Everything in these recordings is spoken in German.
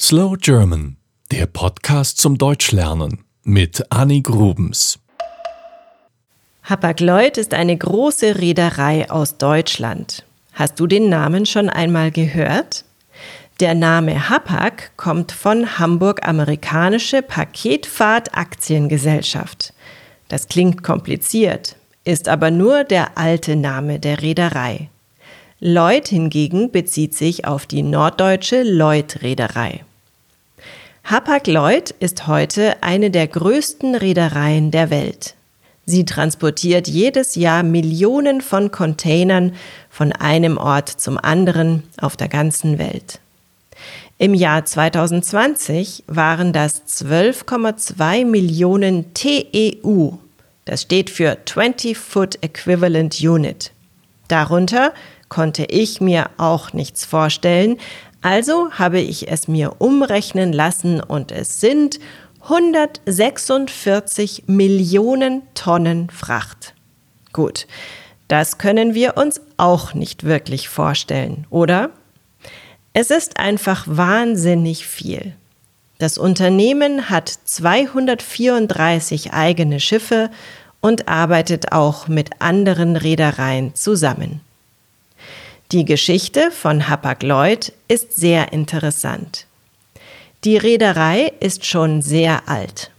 Slow German, der Podcast zum Deutschlernen mit Annie Grubens. Hapag-Lloyd ist eine große Reederei aus Deutschland. Hast du den Namen schon einmal gehört? Der Name Hapag kommt von Hamburg-Amerikanische Paketfahrt Aktiengesellschaft. Das klingt kompliziert, ist aber nur der alte Name der Reederei. Lloyd hingegen bezieht sich auf die norddeutsche Lloyd-Reederei. Hapag-Lloyd ist heute eine der größten Reedereien der Welt. Sie transportiert jedes Jahr Millionen von Containern von einem Ort zum anderen auf der ganzen Welt. Im Jahr 2020 waren das 12,2 Millionen TEU. Das steht für 20 Foot Equivalent Unit. Darunter konnte ich mir auch nichts vorstellen, also habe ich es mir umrechnen lassen und es sind 146 Millionen Tonnen Fracht. Gut, das können wir uns auch nicht wirklich vorstellen, oder? Es ist einfach wahnsinnig viel. Das Unternehmen hat 234 eigene Schiffe und arbeitet auch mit anderen Reedereien zusammen. Die Geschichte von Hapag-Lloyd ist sehr interessant. Die Reederei ist schon sehr alt.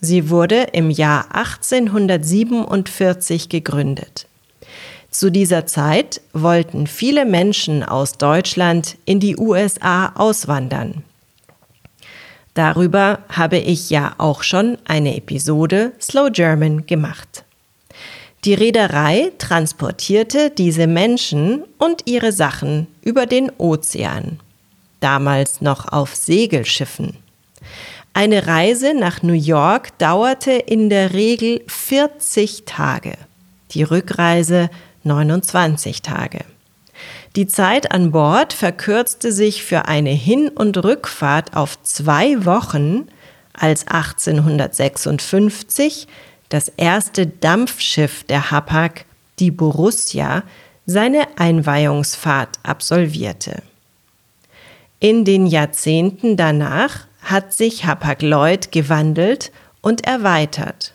Sie wurde im Jahr 1847 gegründet. Zu dieser Zeit wollten viele Menschen aus Deutschland in die USA auswandern. Darüber habe ich ja auch schon eine Episode Slow German gemacht. Die Reederei transportierte diese Menschen und ihre Sachen über den Ozean, damals noch auf Segelschiffen. Eine Reise nach New York dauerte in der Regel 40 Tage, die Rückreise 29 Tage. Die Zeit an Bord verkürzte sich für eine Hin- und Rückfahrt auf zwei Wochen, als 1856 das erste Dampfschiff der Hapag, die Borussia, seine Einweihungsfahrt absolvierte. In den Jahrzehnten danach hat sich Hapag-Lloyd gewandelt und erweitert.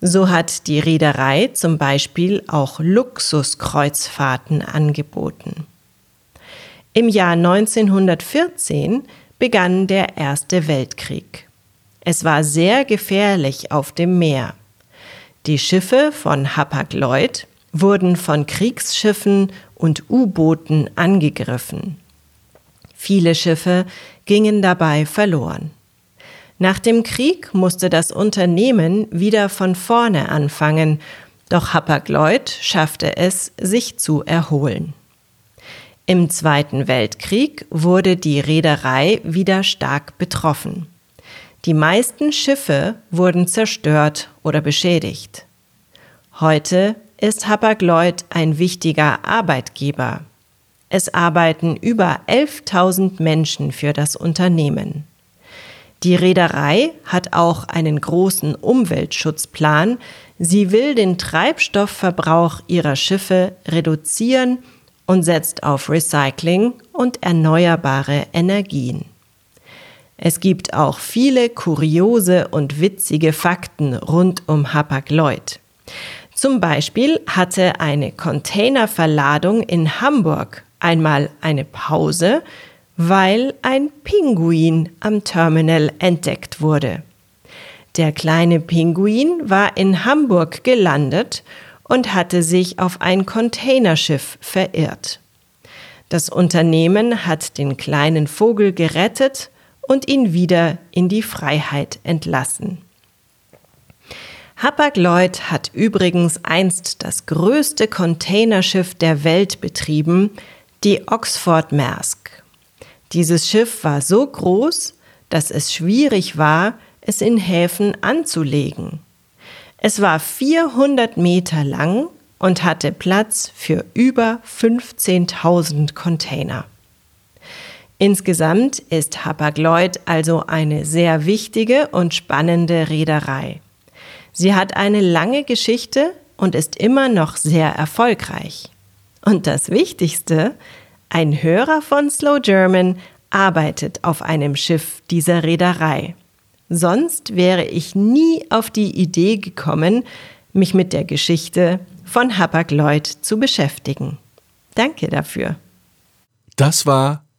So hat die Reederei zum Beispiel auch Luxuskreuzfahrten angeboten. Im Jahr 1914 begann der Erste Weltkrieg. Es war sehr gefährlich auf dem Meer. Die Schiffe von Hapag-Lloyd wurden von Kriegsschiffen und U-Booten angegriffen. Viele Schiffe gingen dabei verloren. Nach dem Krieg musste das Unternehmen wieder von vorne anfangen, doch Hapag-Lloyd schaffte es, sich zu erholen. Im Zweiten Weltkrieg wurde die Reederei wieder stark betroffen. Die meisten Schiffe wurden zerstört oder beschädigt. Heute ist Hapag-Lloyd ein wichtiger Arbeitgeber. Es arbeiten über 11.000 Menschen für das Unternehmen. Die Reederei hat auch einen großen Umweltschutzplan. Sie will den Treibstoffverbrauch ihrer Schiffe reduzieren und setzt auf Recycling und erneuerbare Energien. Es gibt auch viele kuriose und witzige Fakten rund um Hapag-Lloyd. Zum Beispiel hatte eine Containerverladung in Hamburg einmal eine Pause, weil ein Pinguin am Terminal entdeckt wurde. Der kleine Pinguin war in Hamburg gelandet und hatte sich auf ein Containerschiff verirrt. Das Unternehmen hat den kleinen Vogel gerettet und ihn wieder in die Freiheit entlassen. Hapag-Lloyd hat übrigens einst das größte Containerschiff der Welt betrieben, die Oxford Maersk. Dieses Schiff war so groß, dass es schwierig war, es in Häfen anzulegen. Es war 400 Meter lang und hatte Platz für über 15.000 Container. Insgesamt ist Hapag-Lloyd also eine sehr wichtige und spannende Reederei. Sie hat eine lange Geschichte und ist immer noch sehr erfolgreich. Und das Wichtigste, ein Hörer von Slow German arbeitet auf einem Schiff dieser Reederei. Sonst wäre ich nie auf die Idee gekommen, mich mit der Geschichte von Hapag-Lloyd zu beschäftigen. Danke dafür. Das war